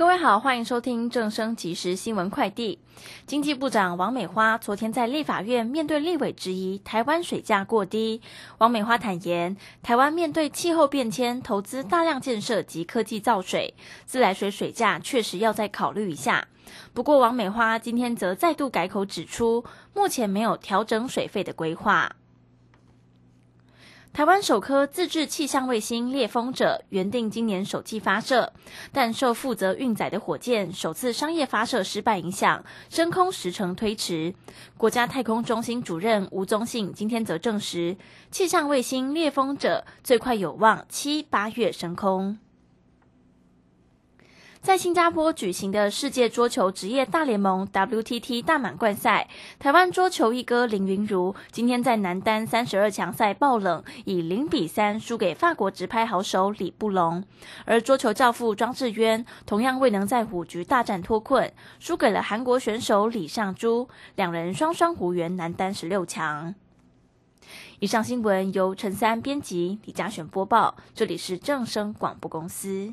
各位好，欢迎收听正声即时新闻快递。经济部长王美花昨天在立法院面对立委质疑台湾水价过低，王美花坦言，台湾面对气候变迁，投资大量建设及科技造水，自来水水价确实要再考虑一下。不过，王美花今天则再度改口指出，目前没有调整水费的规划。台湾首颗自制气象卫星“猎风者”原定今年首季发射，但受负责运载的火箭首次商业发射失败影响，升空时程推迟。国家太空中心主任吴宗信今天则证实，气象卫星“猎风者”最快有望七八月升空。在新加坡举行的世界桌球职业大联盟 WTT 大满贯赛，台湾桌球一哥林云如今天在男单三十二强赛爆冷，以零比三输给法国直拍好手李布隆。而桌球教父庄智渊同样未能在五局大战脱困，输给了韩国选手李尚洙，两人双双无缘男单十六强。以上新闻由陈三编辑，李嘉璇播报，这里是正声广播公司。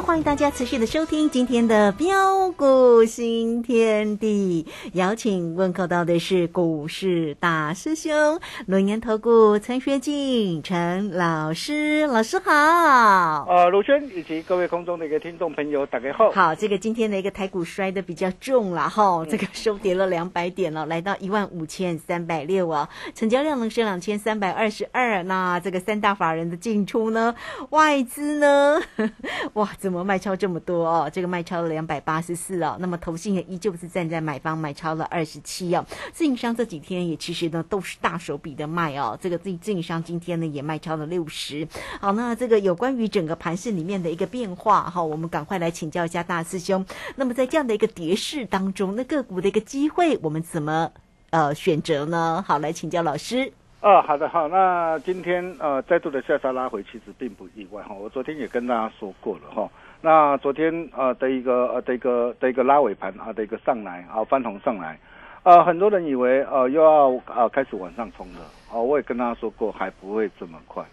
欢迎大家持续的收听今天的标股新天地，邀请问候到的是股市大师兄龙岩投顾陈学进陈老师，老师好。呃，卢轩以及各位空中的一个听众朋友，大家好。好，这个今天的一个台股摔的比较重了哈，这个收跌了两百点了，来到一万五千三百六啊，成交量能升两千三百二十二。那这个三大法人的进出呢，外资呢，哇，怎么？卖超这么多哦，这个卖超了两百八十四哦，那么投信也依旧是站在买方买超了二十七哦，自营商这几天也其实呢都是大手笔的卖哦，这个自自营商今天呢也卖超了六十。好，那这个有关于整个盘市里面的一个变化哈，我们赶快来请教一下大师兄。那么在这样的一个跌势当中，那个股的一个机会，我们怎么呃选择呢？好，来请教老师。哦，好的，好，那今天呃再度的下杀拉回，其实并不意外哈。我昨天也跟大家说过了哈。那昨天呃的一个呃的一个的一个拉尾盘啊的一个上来啊翻红上来，呃很多人以为呃又要啊开始往上冲了哦，我也跟大家说过还不会这么快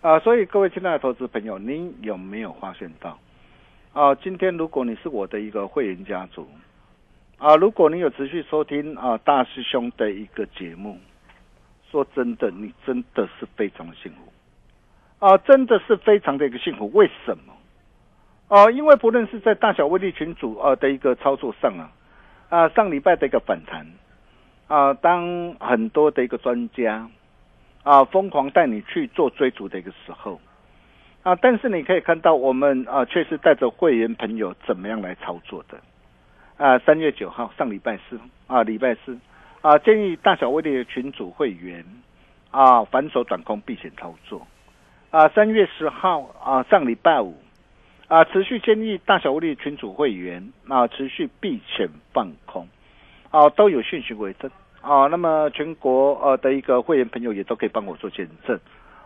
啊，所以各位亲爱的投资朋友，您有没有发现到啊？今天如果你是我的一个会员家族啊，如果你有持续收听啊大师兄的一个节目，说真的，你真的是非常的幸福啊，真的是非常的一个幸福，为什么？哦，因为不论是在大小威力群组啊的一个操作上啊，啊上礼拜的一个反弹啊，当很多的一个专家啊疯狂带你去做追逐的一个时候，啊，但是你可以看到我们啊，确实带着会员朋友怎么样来操作的啊。三月九号上礼拜四啊，礼拜四啊，建议大小威力的群主会员啊，反手转空避险操作啊。三月十号啊，上礼拜五啊，持续建议大小威力群主会员啊，持续避险放空啊，都有讯息为证啊。那么全国呃的一个会员朋友也都可以帮我做见证。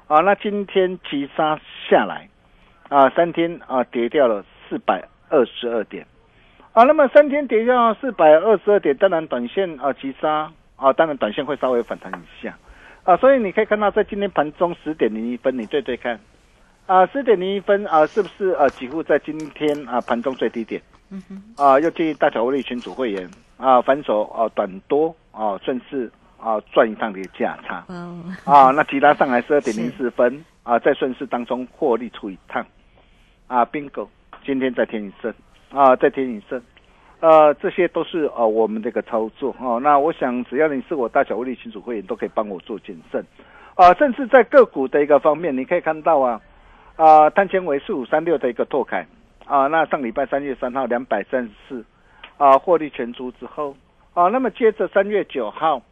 啊，那今天急杀下来，啊，三天啊跌掉了四百二十二点，啊，那么三天跌掉四百二十二点，当然短线啊急杀啊，当然短线会稍微反弹一下，啊，所以你可以看到在今天盘中十点零一分，你对对看，啊，十点零一分啊，是不是啊几乎在今天啊盘中最低点？嗯哼，啊，又建议大小威力群组会员啊反手啊短多啊顺势。啊，赚一趟的价差，啊，那其他上来十二点零四分，啊，在顺势当中获利出一趟，啊，bingo，今天再添一胜，啊，再添一胜，呃，这些都是呃我们这个操作，哦，那我想只要你是我大小威力群主会员，都可以帮我做谨慎，啊，甚至在个股的一个方面，你可以看到啊，啊，碳纤维四五三六的一个拓凯，啊，那上礼拜三月三号两百三十四，啊，获利全出之后，啊，那么接着三月九号。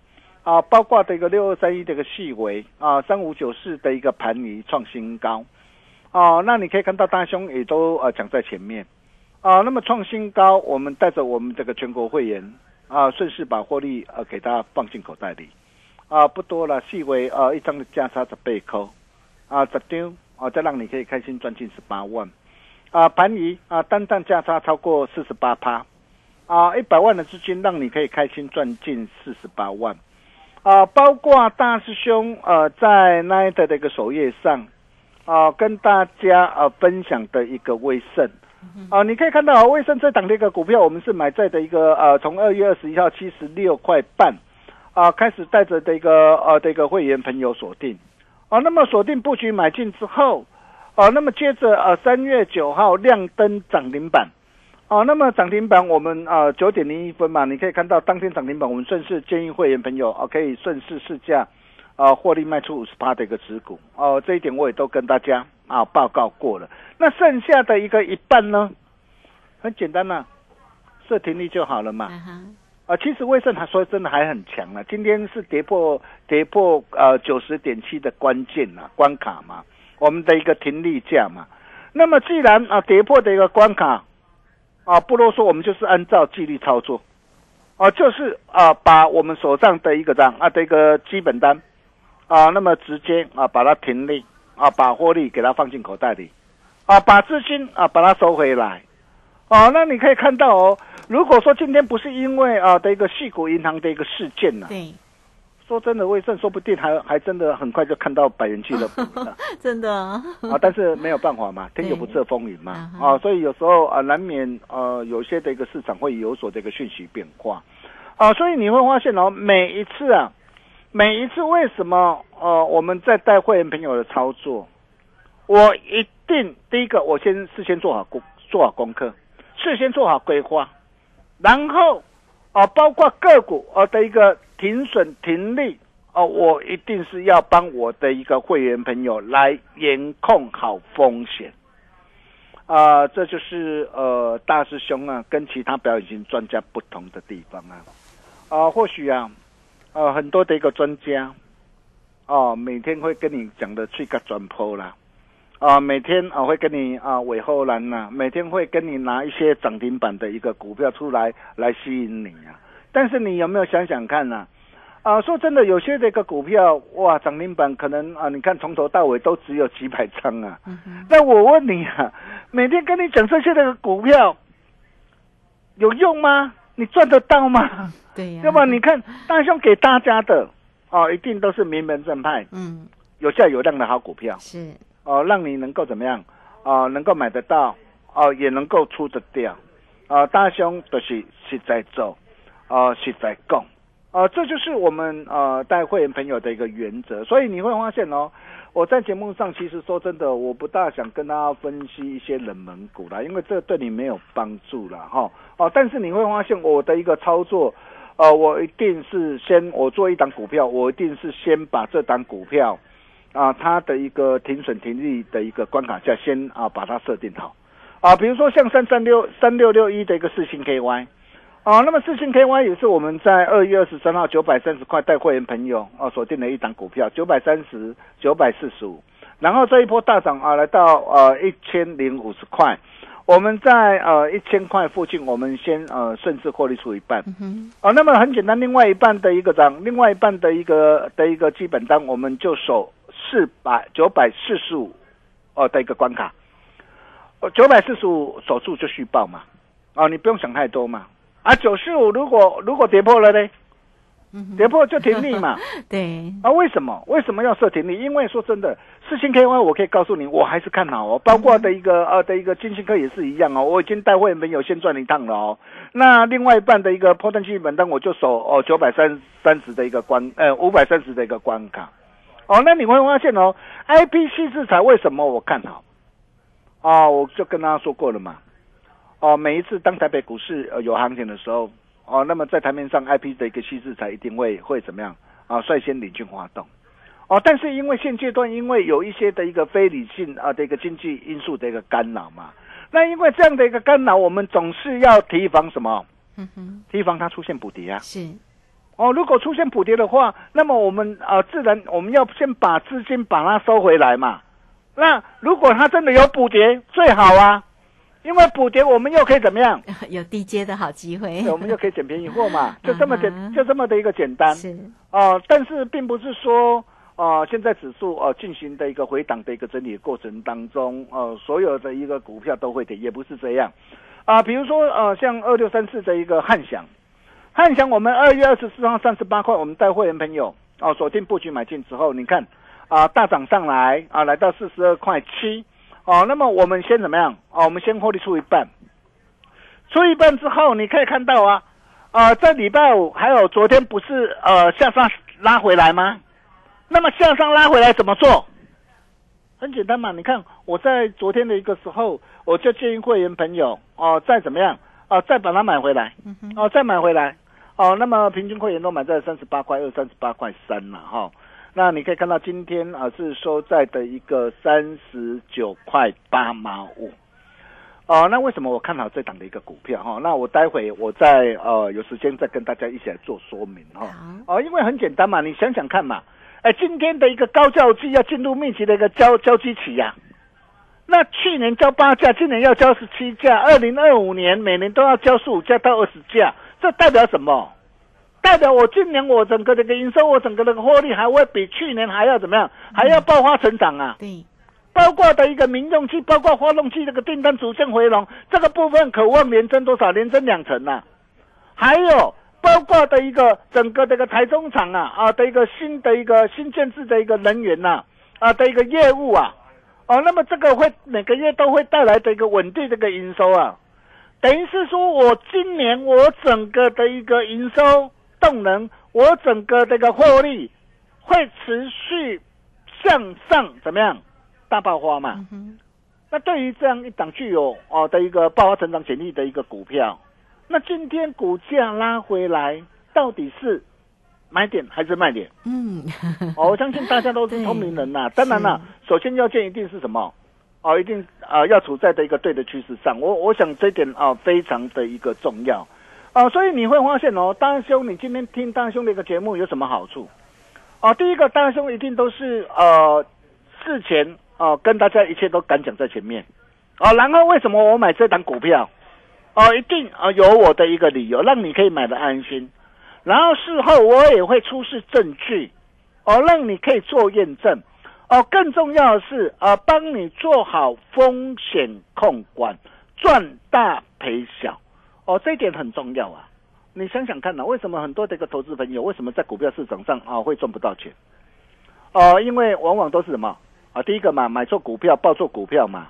啊，包括的一个六二三一的一个细微。啊，三五九四的一个盘尼创新高，哦，那你可以看到大兄也都呃讲在前面，啊，那么创新高，我们带着我们这个全国会员啊，顺势把获利呃给他放进口袋里，啊，不多了，细微啊一张的价差十倍扣，啊，十张啊再让你可以开心赚进十八万，啊，盘尼啊单单价差超过四十八趴，啊，一百万的资金让你可以开心赚进四十八万。啊，包括大师兄呃，在奈特的一个首页上，啊，跟大家啊分享的一个威胜，啊，你可以看到啊，威盛这档的一个股票，我们是买在的一个呃，从二月二十一号七十六块半，啊，开始带着的一个呃的一个会员朋友锁定，啊，那么锁定布局买进之后，啊，那么接着呃三月九号亮灯涨停板。啊，那么涨停板我们啊九点零一分嘛，你可以看到当天涨停板，我们顺势建议会员朋友啊可以顺势试驾啊获利卖出五十八的一个持股。哦，这一点我也都跟大家啊报告过了。那剩下的一个一半呢，很简单呐，设停利就好了嘛。啊，其实威盛还说真的还很强啊，今天是跌破跌破呃九十点七的关键呐关卡嘛，我们的一个停利价嘛。那么既然啊跌破的一个关卡。啊，不啰嗦，我们就是按照纪律操作，啊，就是啊，把我们手上的一个账啊的一个基本单，啊，那么直接啊把它停利，啊，把获利给它放进口袋里，啊，把资金啊把它收回来，哦，那你可以看到哦，如果说今天不是因为啊的一个细股银行的一个事件呢，对。说真的，威盛说不定还还真的很快就看到百元俱乐部了，真的啊！但是没有办法嘛，天有不测风云嘛，啊，所以有时候啊，难免呃，有些的一个市场会有所这个讯息变化，啊，所以你会发现哦，每一次啊，每一次为什么呃，我们在带会员朋友的操作，我一定第一个我先事先做好功做好功课，事先做好规划，然后啊，包括个股啊的一个。停损停利哦，我一定是要帮我的一个会员朋友来严控好风险啊，这就是呃大师兄啊跟其他表演型专家不同的地方啊啊，或许啊呃很多的一个专家哦，每天会跟你讲的去个转坡啦啊，每天啊会跟你啊尾后栏呐，每天会跟你拿一些涨停板的一个股票出来来吸引你啊。但是你有没有想想看呢？啊，说真的，有些这个股票哇，涨停板可能啊，你看从头到尾都只有几百张啊。那我问你啊，每天跟你讲这些的股票有用吗？你赚得到吗？对呀。要不你看大兄给大家的哦，一定都是名门正派，嗯，有价有量的好股票是哦，让你能够怎么样哦？能够买得到哦，也能够出得掉哦。大兄都是是在做。哦，是在讲，啊，这就是我们呃带会员朋友的一个原则。所以你会发现哦，我在节目上其实说真的，我不大想跟大家分析一些冷门股啦，因为这对你没有帮助了哈。哦，但是你会发现我的一个操作，呃，我一定是先我做一档股票，我一定是先把这档股票啊，它的一个停损停利的一个关卡价，先啊把它设定好啊。比如说像三三六三六六一的一个四星 KY 啊，那么四星 KY 也是我们在二月二十三号九百三十块带会员朋友哦锁定的一档股票，九百三十九百四十五，然后这一波大涨啊来到呃一千零五十块。我们在呃一千块附近，我们先呃顺势获利出一半，哦，那么很简单，另外一半的一个涨，另外一半的一个的一个基本单，我们就守四百九百四十五哦的一个关卡，哦九百四十五守住就续报嘛，哦你不用想太多嘛，啊九十五如果如果跌破了呢？跌破就停利嘛，对啊，为什么为什么要设停利？因为说真的，四星 KY 我可以告诉你，我还是看好哦。包括的一个呃的一个金星科也是一样哦，我已经带会员朋友先赚一趟了哦。那另外一半的一个破蛋基本单，我就守哦九百三三十的一个关呃五百三十的一个关卡。哦，那你会发现哦，IPC 制裁为什么我看好？哦，我就跟大家说过了嘛。哦，每一次当台北股市呃有行情的时候。哦，那么在台面上，IP 的一个细制才一定会会怎么样啊？率先领军发动，哦，但是因为现阶段因为有一些的一个非理性啊的一个经济因素的一个干扰嘛，那因为这样的一个干扰，我们总是要提防什么？嗯哼，提防它出现补跌啊。是，哦，如果出现补跌的话，那么我们啊自然我们要先把资金把它收回来嘛。那如果它真的有补跌，最好啊。因为补跌，我们又可以怎么样？有低阶的好机会，我们就可以捡便宜货嘛，就这么简，就这么的一个简单。是哦，但是并不是说，呃，现在指数呃进行的一个回档的一个整理过程当中，呃，所有的一个股票都会跌，也不是这样。啊，比如说呃，像二六三四的一个汉翔，汉翔我们二月二十四号三十八块，我们带会员朋友哦锁定布局买进之后，你看啊大涨上来啊，来到四十二块七。哦，那么我们先怎么样？哦，我们先获利出一半，出一半之后，你可以看到啊，啊，在礼拜五还有昨天不是呃向上拉回来吗？那么向上拉回来怎么做？很简单嘛，你看我在昨天的一个时候，我就建议会员朋友哦，再怎么样哦，再把它买回来，哦，再买回来，哦，那么平均会员都买在三十八块二、三十八块三了哈。那你可以看到今天啊是收在的一个三十九块八毛五，哦，那为什么我看好这档的一个股票哈？那我待会我再呃有时间再跟大家一起来做说明哈。哦，因为很简单嘛，你想想看嘛，哎，今天的一个高教机要进入密集的一个交交机期呀，那去年交八架，今年要交十七架，二零二五年每年都要交十五架到二十架，这代表什么？代表我今年我整个这个营收，我整个这个获利还会比去年还要怎么样？还要爆发成长啊！对，包括的一个民用机，包括发动机这个订单逐渐回笼，这个部分渴望连增多少？连增两成呐！还有包括的一个整个这个台中厂啊啊的一个新的一个新建制的一个人员呐啊的一个业务啊哦，那么这个会每个月都会带来的一个稳定这个营收啊，等于是说我今年我整个的一个营收。动能，我整个这个获利会持续向上，怎么样？大爆发嘛。那对于这样一档具有哦的一个爆发成长潜力的一个股票，那今天股价拉回来，到底是买点还是卖点？嗯，哦，我相信大家都是 聪明人呐。当然了，首先要件一定是什么？哦，一定啊，要处在的一个对的趋势上。我我想这点啊，非常的一个重要。哦，所以你会发现哦，大兄，你今天听大兄的一个节目有什么好处？哦，第一个，大兄一定都是呃事前哦跟大家一切都敢讲在前面，哦，然后为什么我买这档股票？哦，一定啊有我的一个理由，让你可以买的安心。然后事后我也会出示证据，哦，让你可以做验证。哦，更重要的是啊，帮你做好风险控管，赚大赔小。哦，这一点很重要啊！你想想看呐，为什么很多的一个投资朋友，为什么在股票市场上啊会赚不到钱？哦，因为往往都是什么啊？第一个嘛，买错股票，报错股票嘛。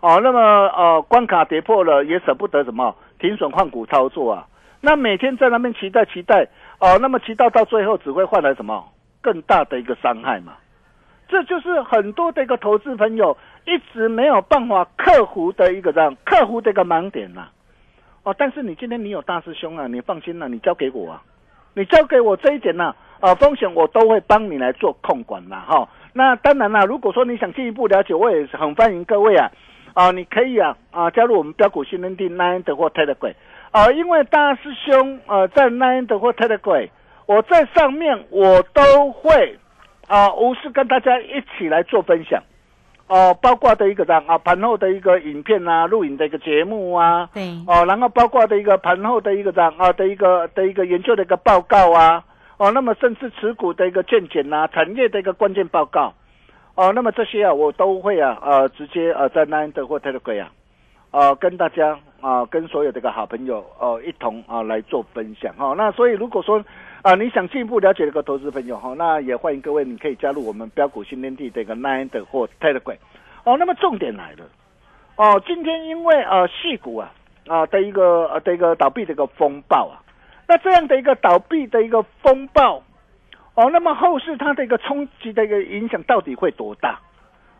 哦，那么呃，关卡跌破了，也舍不得什么停损换股操作啊。那每天在那边期待期待，哦，那么期待到最后只会换来什么更大的一个伤害嘛？这就是很多的一个投资朋友一直没有办法克服的一个这样克服的一个盲点呐。哦，但是你今天你有大师兄啊，你放心了，你交给我啊，你交给我这一点呢，啊，风险我都会帮你来做控管了哈。那当然啦，如果说你想进一步了解，我也是很欢迎各位啊，啊，你可以啊啊加入我们标股新能地 Nine 的或 Telegram 啊，因为大师兄呃在 Nine 的或 Telegram，我在上面我都会啊无私跟大家一起来做分享。哦，包括的一个样啊，盘后的一个影片啊，录影的一个节目啊，对，哦，然后包括的一个盘后的一个样啊的一个的一个研究的一个报告啊，哦，那么甚至持股的一个见解呐，产业的一个关键报告，哦，那么这些啊，我都会啊，呃，直接呃在 Nine 或 Telegram 啊，呃，跟大家啊，跟所有的一个好朋友哦一同啊来做分享哈。那所以如果说啊，你想进一步了解这个投资朋友哈，那也欢迎各位，你可以加入我们标股新天地这个 Nine 的或 Telegram。哦，那么重点来了，哦，今天因为呃细股啊啊的一个呃的一个倒闭的一个风暴啊，那这样的一个倒闭的一个风暴，哦，那么后市它的一个冲击的一个影响到底会多大？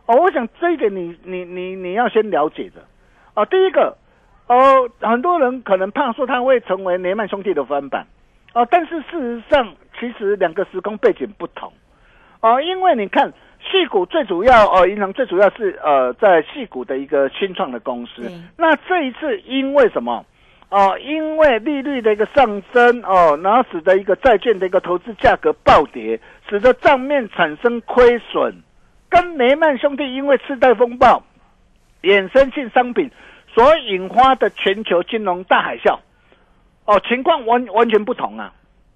哦，我想这一点你你你你要先了解的。哦，第一个，哦，很多人可能怕说它会成为雷曼兄弟的翻版。哦，但是事实上，其实两个时空背景不同，哦，因为你看，细股最主要，哦，银行最主要是呃，在细股的一个新创的公司。那这一次因为什么？哦，因为利率的一个上升，哦，然后使得一个债券的一个投资价格暴跌，使得账面产生亏损，跟雷曼兄弟因为次贷风暴衍生性商品所引发的全球金融大海啸。哦，情况完完全不同啊！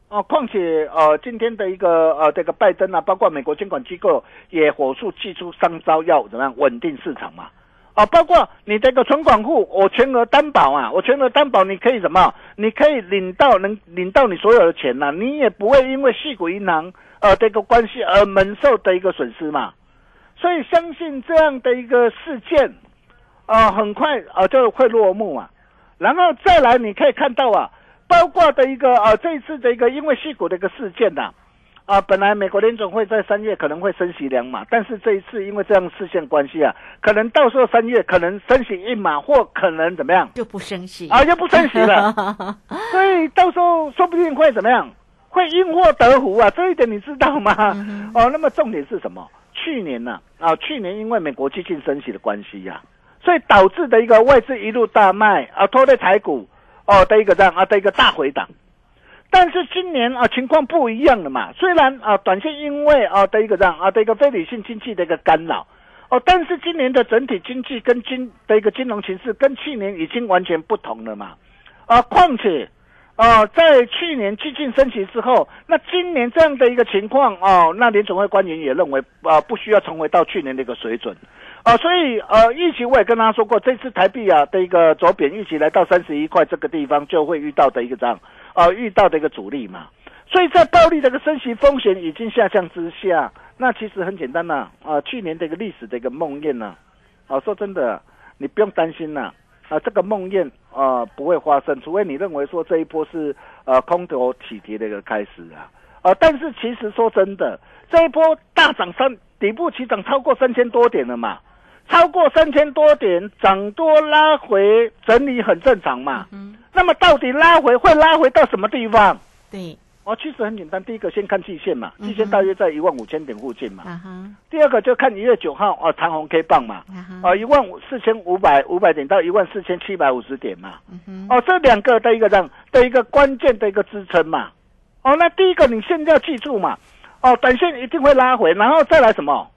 哦，况且呃，今天的一个呃，这个拜登啊，包括美国监管机构也火速祭出三招，要怎么样稳定市场嘛？啊，包括你这个存款户，我全额担保啊，我全额担保，你可以什么？你可以领到能领到你所有的钱呐，你也不会因为系股银行呃这个关系而蒙受的一个损失嘛。所以相信这样的一个事件，啊，很快啊就会落幕啊。然后再来，你可以看到啊。包括的一个啊，这一次的一个因为细股的一个事件呐，啊，本来美国联总会在三月可能会升息两码，但是这一次因为这样事件关系啊，可能到时候三月可能升息一码，或可能怎么样就不升息啊，就不升息了，所以到时候说不定会怎么样，会因祸得福啊，这一点你知道吗？哦，那么重点是什么？去年呢啊，去年因为美国激进升息的关系呀，所以导致的一个外资一路大卖啊，拖累台股。哦，的一个这样啊，的一个大回档，但是今年啊情况不一样了嘛。虽然啊短线因为啊的一个这样啊的一个非理性经济的一个干扰，哦，但是今年的整体经济跟金的一个金融形势跟去年已经完全不同了嘛。啊，况且啊在去年激进升级之后，那今年这样的一个情况哦，那联总会官员也认为啊不需要重回到去年的一个水准。啊，所以呃，预期我也跟他说过，这次台币啊的一个走贬，预期来到三十一块这个地方就会遇到的一个这样，啊，遇到的一个阻力嘛。所以在暴力的一个升息风险已经下降之下，那其实很简单呐，啊，去年的一个历史的一个梦魇呐，啊，说真的，你不用担心呐，啊，这个梦魇啊不会发生，除非你认为说这一波是呃空头起跌的一个开始啊，啊，但是其实说真的，这一波大涨三底部起涨超过三千多点了嘛。超过三千多点，涨多拉回整理很正常嘛。嗯，那么到底拉回会拉回到什么地方？对，哦，其实很简单，第一个先看季线嘛，季线大约在一万五千点附近嘛。第二个就看一月九号哦，长红 K 棒嘛。哦，一万五四千五百五百点到一万四千七百五十点嘛。哦，这两个的一个这样的一个关键的一个支撑嘛。哦，那第一个你现在要记住嘛。哦，短线一定会拉回，然后再来什么？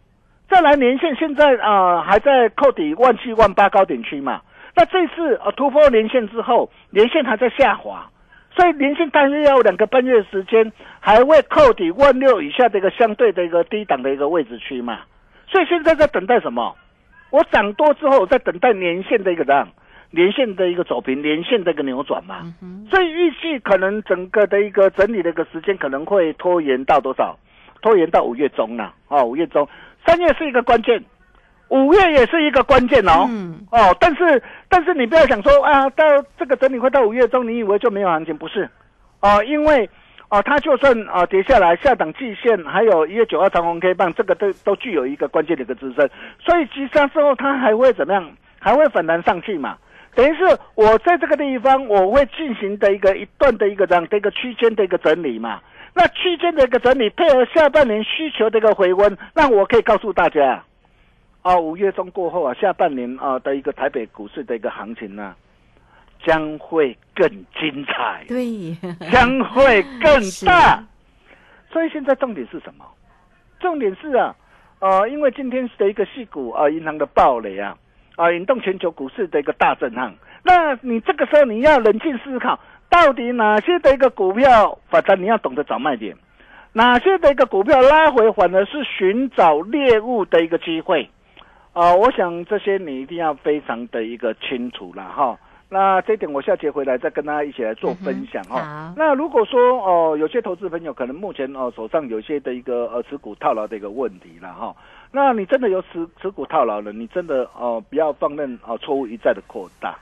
再来年线现在啊还在扣底万七万八高点区嘛？那这次呃突破年线之后，年线还在下滑，所以年线大约要两个半月时间，还会扣底万六以下的一个相对的一个低档的一个位置区嘛？所以现在在等待什么？我涨多之后，在等待年线的一个这样年线的一个走平，年线的一个扭转嘛？所以预计可能整个的一个整理的一个时间可能会拖延到多少？拖延到五月中了哦，五月中。三月是一个关键，五月也是一个关键哦。嗯。哦，但是但是你不要想说啊，到这个整理会到五月中，你以为就没有行情？不是，哦，因为哦，它就算啊跌下来，下档季线还有一月九号长红 K 棒，这个都都具有一个关键的一个支撑，所以急杀之后它还会怎么样？还会反弹上去嘛？等于是我在这个地方我会进行的一个一段的一个这样的一个区间的一个整理嘛。那区间的一个整理，配合下半年需求的一个回温，那我可以告诉大家，啊，五月中过后啊，下半年啊的一个台北股市的一个行情呢，将会更精彩，对，将会更大。所以现在重点是什么？重点是啊，呃，因为今天的一个细股啊，银行的暴雷啊，啊，引动全球股市的一个大震撼。那你这个时候你要冷静思考，到底哪些的一个股票，反正你要懂得找卖点，哪些的一个股票拉回反而是寻找猎物的一个机会。啊、我想这些你一定要非常的一个清楚了哈。那这点我下节回来再跟大家一起来做分享哈。好。那如果说哦、有些投资朋友可能目前哦、手上有一些的一个呃持股套牢的一个问题了哈，那你真的有持持股套牢了，你真的哦、不要放任啊、错误一再的扩大，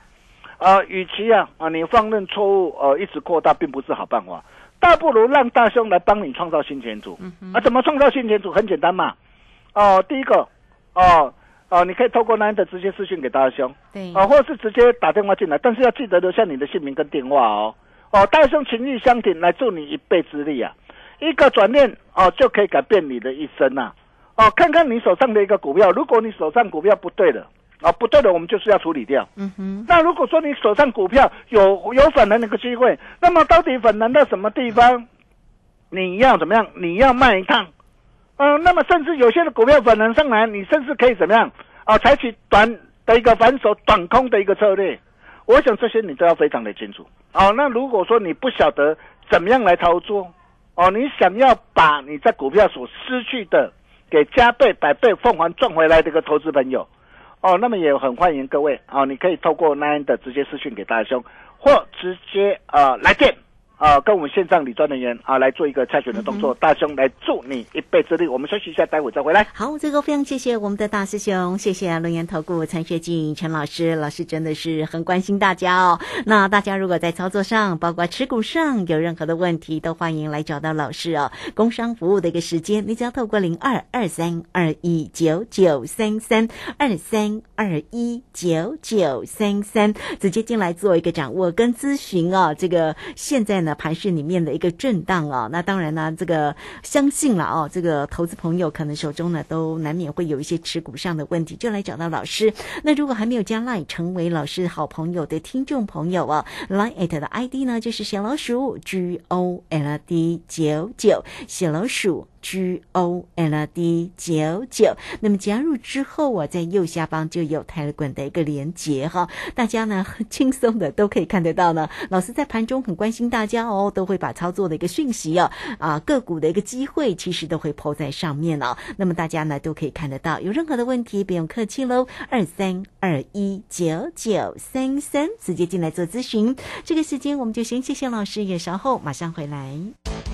啊、与其啊啊你放任错误呃一直扩大，并不是好办法，倒不如让大兄来帮你创造新前途。啊，怎么创造新前途？很简单嘛，哦、第一个哦。哦，你可以透过那样的直接私讯给大兄，对，啊，或者是直接打电话进来，但是要记得留下你的姓名跟电话哦。哦，大兄情义相挺，来助你一臂之力啊！一个转念哦，就可以改变你的一生呐、哦，看看你手上的一个股票，如果你手上股票不对的，啊、不对的，我们就是要处理掉。嗯哼，那如果说你手上股票有有反弹的一个机会，那么到底反弹到什么地方？你要怎么样？你要卖一趟，嗯、那么甚至有些的股票反弹上来，你甚至可以怎么样？啊、采取短的一个反手短空的一个策略。我想这些你都要非常的清楚。哦，那如果说你不晓得怎么样来操作，哦，你想要把你在股票所失去的给加倍、百倍、凤凰赚回来的一个投资朋友，哦，那么也很欢迎各位啊、你可以透过 Nine 的直接私讯给大兄，或直接呃来电。啊、跟我们线上理专人员啊来做一个筛选的动作。大兄来助你一臂之力。我们休息一下，待会再回来。好，这个非常谢谢我们的大师兄，谢谢龙岩投顾陈学进陈老师，老师真的是很关心大家哦。那大家如果在操作上，包括持股上有任何的问题，都欢迎来找到老师哦。工商服务的一个时间，你只要透过零二二三二一九九三三二三二一九九三三直接进来做一个掌握跟咨询哦。这个现在那盘市里面的一个震荡啊，那当然呢，这个相信了哦，这个投资朋友可能手中呢都难免会有一些持股上的问题，就来找到老师。那如果还没有加 Line 成为老师好朋友的听众朋友哦，Line at 的 ID 呢就是小老鼠 G O L D 九九，小老鼠。G O L D 九九，那么加入之后我在右下方就有泰勒滚的一个连接哈，大家呢很 轻松的都可以看得到呢。老师在盘中很关心大家哦，都会把操作的一个讯息哦，啊个股的一个机会，其实都会抛在上面哦。那么大家呢都可以看得到，有任何的问题不用客气喽，二三二一九九三三，直接进来做咨询。这个时间我们就先谢谢老师，也稍后马上回来。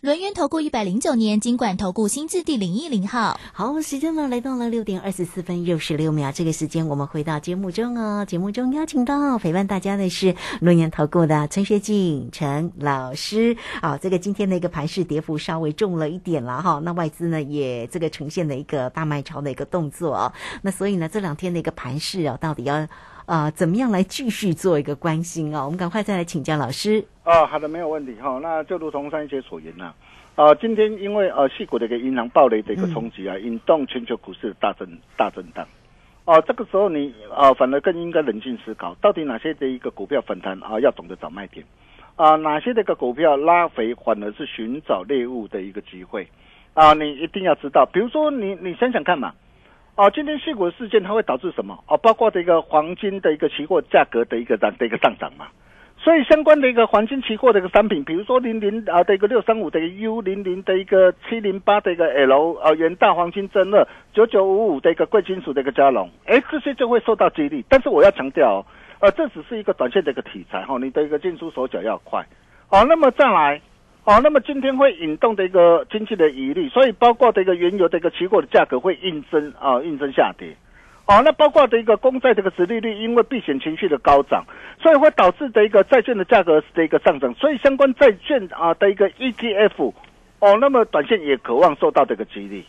轮源投顾一百零九年经管投顾新字第零一零号。好，时间呢来到了六点二十四分又十六秒，这个时间我们回到节目中哦。节目中邀请到陪伴大家的是轮源投顾的陈学进陈老师。好，这个今天的一个盘势跌幅稍微重了一点了哈，那外资呢也这个呈现了一个大卖超的一个动作。那所以呢这两天的一个盘势啊，到底要呃怎么样来继续做一个关心啊？我们赶快再来请教老师。啊，好的，没有问题哈、那就如同上一节所言呐、啊，今天因为呃，细股的一个银行暴雷的一个冲击啊，引动全球股市的大震大震荡。哦，这个时候你啊，反而更应该冷静思考，到底哪些的一个股票反弹啊，要懂得找卖点啊，哪些的一个股票拉回反而是寻找猎物的一个机会啊，你一定要知道。比如说你你想想看嘛，哦，今天细股事件它会导致什么？哦，包括这个黄金的一个期货价格的一个涨的一个上涨嘛。所以相关的一个黄金期货的一个商品，比如说零零啊的一个六三五的一个 U 零零的一个七零八的一个 L 啊元大黄金真二九九五五的一个贵金属的一个加龙，哎，这些就会受到激励。但是我要强调，呃，这只是一个短线的一个题材哈，你的一个进出手脚要快。好，那么再来，哦，那么今天会引动的一个经济的疑虑，所以包括的一个原油的一个期货的价格会应声啊应声下跌。哦，那包括的一个公债这个殖利率，因为避险情绪的高涨，所以会导致的一个债券的价格的一个上涨，所以相关债券啊的一个 ETF，哦，那么短线也渴望受到这个激励。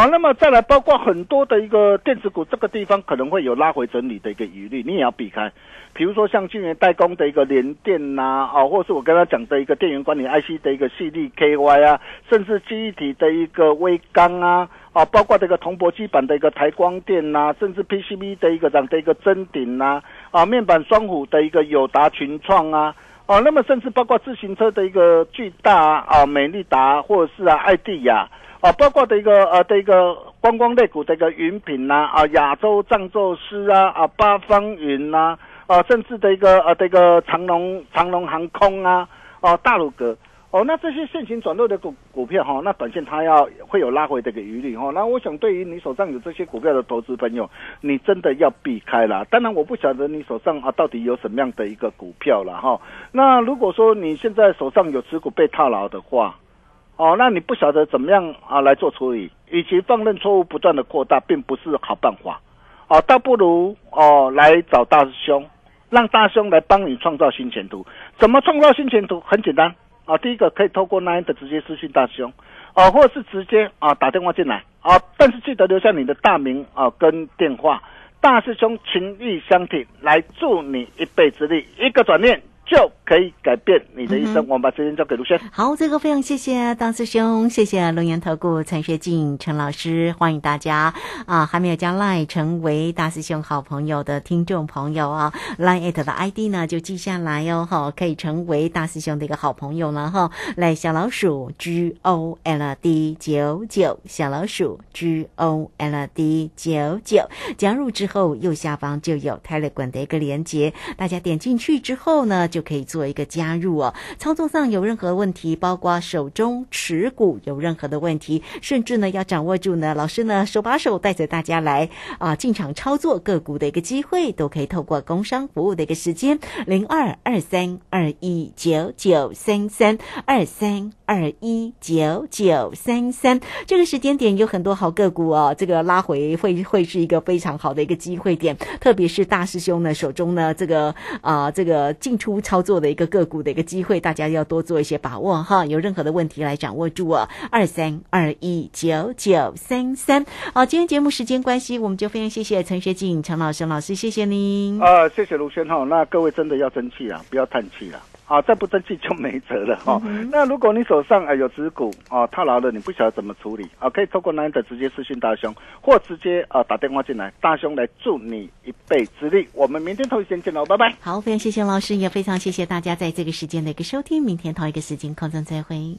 好，那么再来包括很多的一个电子股，这个地方可能会有拉回整理的一个疑虑，你也要避开。比如说像晶圆代工的一个联电呐，啊，或是我刚刚讲的一个电源管理 IC 的一个 CDKY 啊，甚至记忆体的一个微刚啊。啊，包括这个铜箔基板的一个台光电呐，甚至 PCB 的一个这样的一个真顶呐，啊，面板双虎的一个友达群创啊，啊，那么甚至包括自行车的一个巨大啊，美利达或者是啊，爱迪亚啊，包括的一个呃的一个观光类股的一个云品呐，啊，亚洲藏宙斯啊，啊，八方云呐，啊，甚至的一个呃的一个长龙长龙航空啊，啊，大鲁阁。哦，那这些现行转弱的股股票哈，那短线它要会有拉回的一个余力哈。那我想对于你手上有这些股票的投资朋友，你真的要避开了。当然，我不晓得你手上啊到底有什么样的一个股票了哈。那如果说你现在手上有持股被套牢的话，哦，那你不晓得怎么样啊来做处理，与其放任错误不断的扩大，并不是好办法。哦，倒不如哦来找大师兄，让大师兄来帮你创造新前途。怎么创造新前途？很简单。啊，第一个可以透过 Nine 的直接私讯大师兄，啊，或是直接啊打电话进来啊，但是记得留下你的大名啊跟电话，大师兄情义相挺，来助你一臂之力，一个转念。就可以改变你的一生。我们把时间交给卢轩。好，这个非常谢谢大师兄，谢谢龙岩投顾陈学进陈老师，欢迎大家啊！还没有加 Line 成为大师兄好朋友的听众朋友啊，Line 的 ID 呢就记下来哦哈，可以成为大师兄的一个好朋友了哈。来，小老鼠 G O L D 九九，小老鼠 G O L D 九九，加入之后右下方就有 Telegram 的一个连接，大家点进去之后呢就。可以做一个加入哦。操作上有任何问题，包括手中持股有任何的问题，甚至呢要掌握住呢，老师呢手把手带着大家来啊进场操作个股的一个机会，都可以透过工商服务的一个时间零二二三二一九九三三二三二一九九三三这个时间点有很多好个股哦，这个拉回会会是一个非常好的一个机会点，特别是大师兄呢手中呢这个啊这个进出。操作的一个个股的一个机会，大家要多做一些把握哈。有任何的问题来掌握住啊，二三二一九九三三。好，今天节目时间关系，我们就非常谢谢陈学静陈老师老师，谢谢您。啊，谢谢卢轩哈。那各位真的要争气啊，不要叹气了。啊，再不争气就没辙了哈。那如果你手上啊有持股啊套牢了，你不晓得怎么处理啊，可以透过男的直接私讯大兄，或直接啊打电话进来，大兄来助你一臂之力。我们明天同一时间见喽，拜拜。好，非常谢谢老师，也非常谢谢大家在这个时间的一个收听，明天同一个时间空中再会。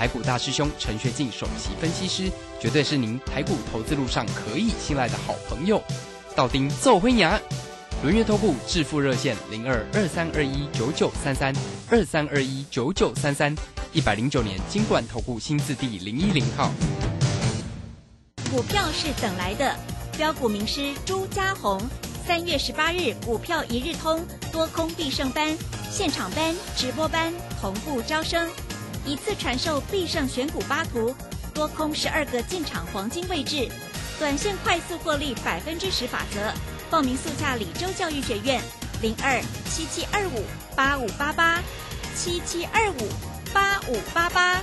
台股大师兄陈学进首席分析师，绝对是您台股投资路上可以信赖的好朋友。道丁奏辉牙，轮月投顾致富热线零二二三二一九九三三二三二一九九三三，一百零九年金管投顾新字第零一零号。股票是等来的，标股名师朱家红，三月十八日股票一日通多空必胜班，现场班直播班同步招生。一次传授必胜选股八图，多空十二个进场黄金位置，短线快速获利百分之十法则。报名速洽李州教育学院，零二七七二五八五八八七七二五八五八八。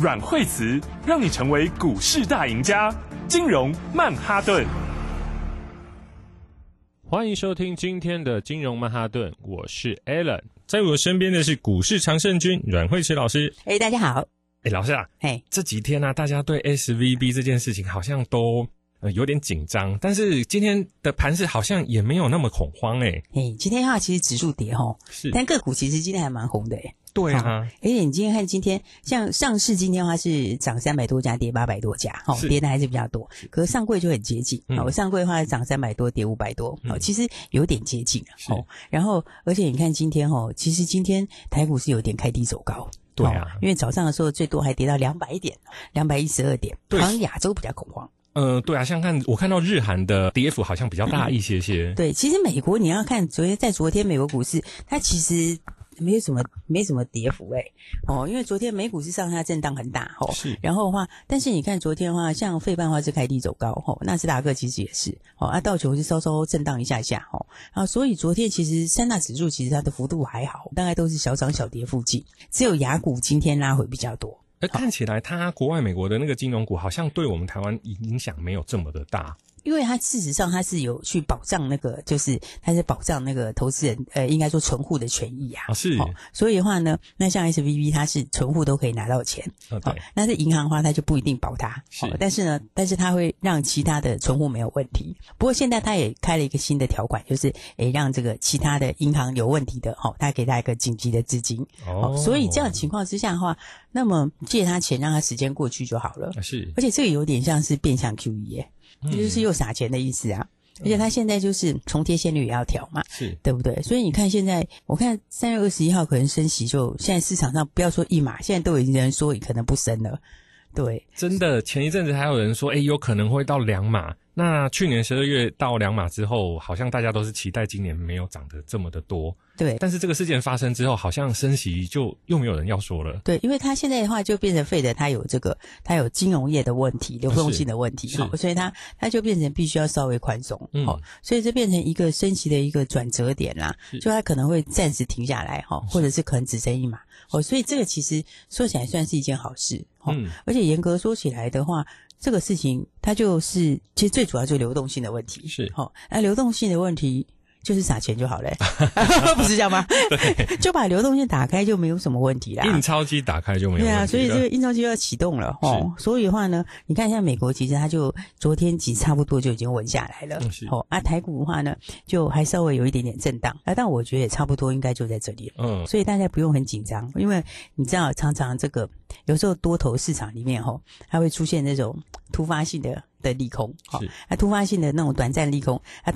阮惠慈让你成为股市大赢家。金融曼哈顿。欢迎收听今天的金融曼哈顿，我是 Alan，在我身边的是股市常胜军阮惠慈老师。哎，大家好。哎，老师啊，哎，这几天呢，大家对 SVB 这件事情好像都呃有点紧张，但是今天的盘势好像也没有那么恐慌，哎。哎，今天的话其实指数跌哈，是，但个股其实今天还蛮红的，哎。对啊，而且你今天看，今天像上市今天的话是涨三百多家，跌八百多家，哦，跌的还是比较多。可是上柜就很接近，哦，上柜的话涨三百多，跌五百多，哦，其实有点接近哦。然后，而且你看今天哦，其实今天台股是有点开低走高，对啊，因为早上的时候最多还跌到两百点，两百一十二点，好像亚洲比较恐慌。嗯，对啊，像看我看到日韩的跌幅好像比较大一些些。对，其实美国你要看昨天在昨天美国股市，它其实。没有什么，没什么跌幅哎，哦，因为昨天美股是上下震荡很大哦，是，然后的话，但是你看昨天的话，像费半话是开低走高哦，纳斯达克其实也是哦，啊道琼是稍稍震荡一下下哦，啊，所以昨天其实三大指数其实它的幅度还好，大概都是小涨小跌附近，只有雅股今天拉回比较多。而看起来它国外美国的那个金融股好像对我们台湾影响没有这么的大。因为它事实上它是有去保障那个，就是它是保障那个投资人，呃，应该说存户的权益啊。是。所以的话呢，那像 S V B 它是存户都可以拿到钱。对。那是银行的话，它就不一定保它。是。但是呢，但是它会让其他的存户没有问题。不过现在它也开了一个新的条款，就是诶让这个其他的银行有问题的，哦，它给他一个紧急的资金。哦。所以这样情况之下的话，那么借他钱，让他时间过去就好了。是。而且这个有点像是变相 Q E。就是又撒钱的意思啊，而且他现在就是重贴现率也要调嘛，是对不对？所以你看现在，我看三月二十一号可能升息，就现在市场上不要说一码，现在都已经人说可能不升了，对，真的前一阵子还有人说，哎，有可能会到两码。那去年十二月到两码之后，好像大家都是期待今年没有涨得这么的多。对，但是这个事件发生之后，好像升息就又没有人要说了。对，因为他现在的话就变成费的，他有这个，他有金融业的问题、流动性的问题，好，所以他他就变成必须要稍微宽松，好，所以这变成一个升息的一个转折点啦，就他可能会暂时停下来，哈，或者是可能只升一码，哦，所以这个其实说起来算是一件好事，嗯，而且严格说起来的话。这个事情，它就是其实最主要就是流动性的问题，是。好，那流动性的问题就是撒钱就好了，不是这样吗？就把流动性打开就没有什么问题啦。印钞机打开就没有对啊，所以这个印钞机要启动了哦。所以的话呢，你看一下美国，其实它就昨天几差不多就已经稳下来了。哦，啊，台股的话呢，就还稍微有一点点震荡啊，但我觉得也差不多应该就在这里了。嗯，所以大家不用很紧张，因为你知道常常这个。有时候多头市场里面吼，它会出现那种突发性的的利空，好，它突发性的那种短暂利空，它。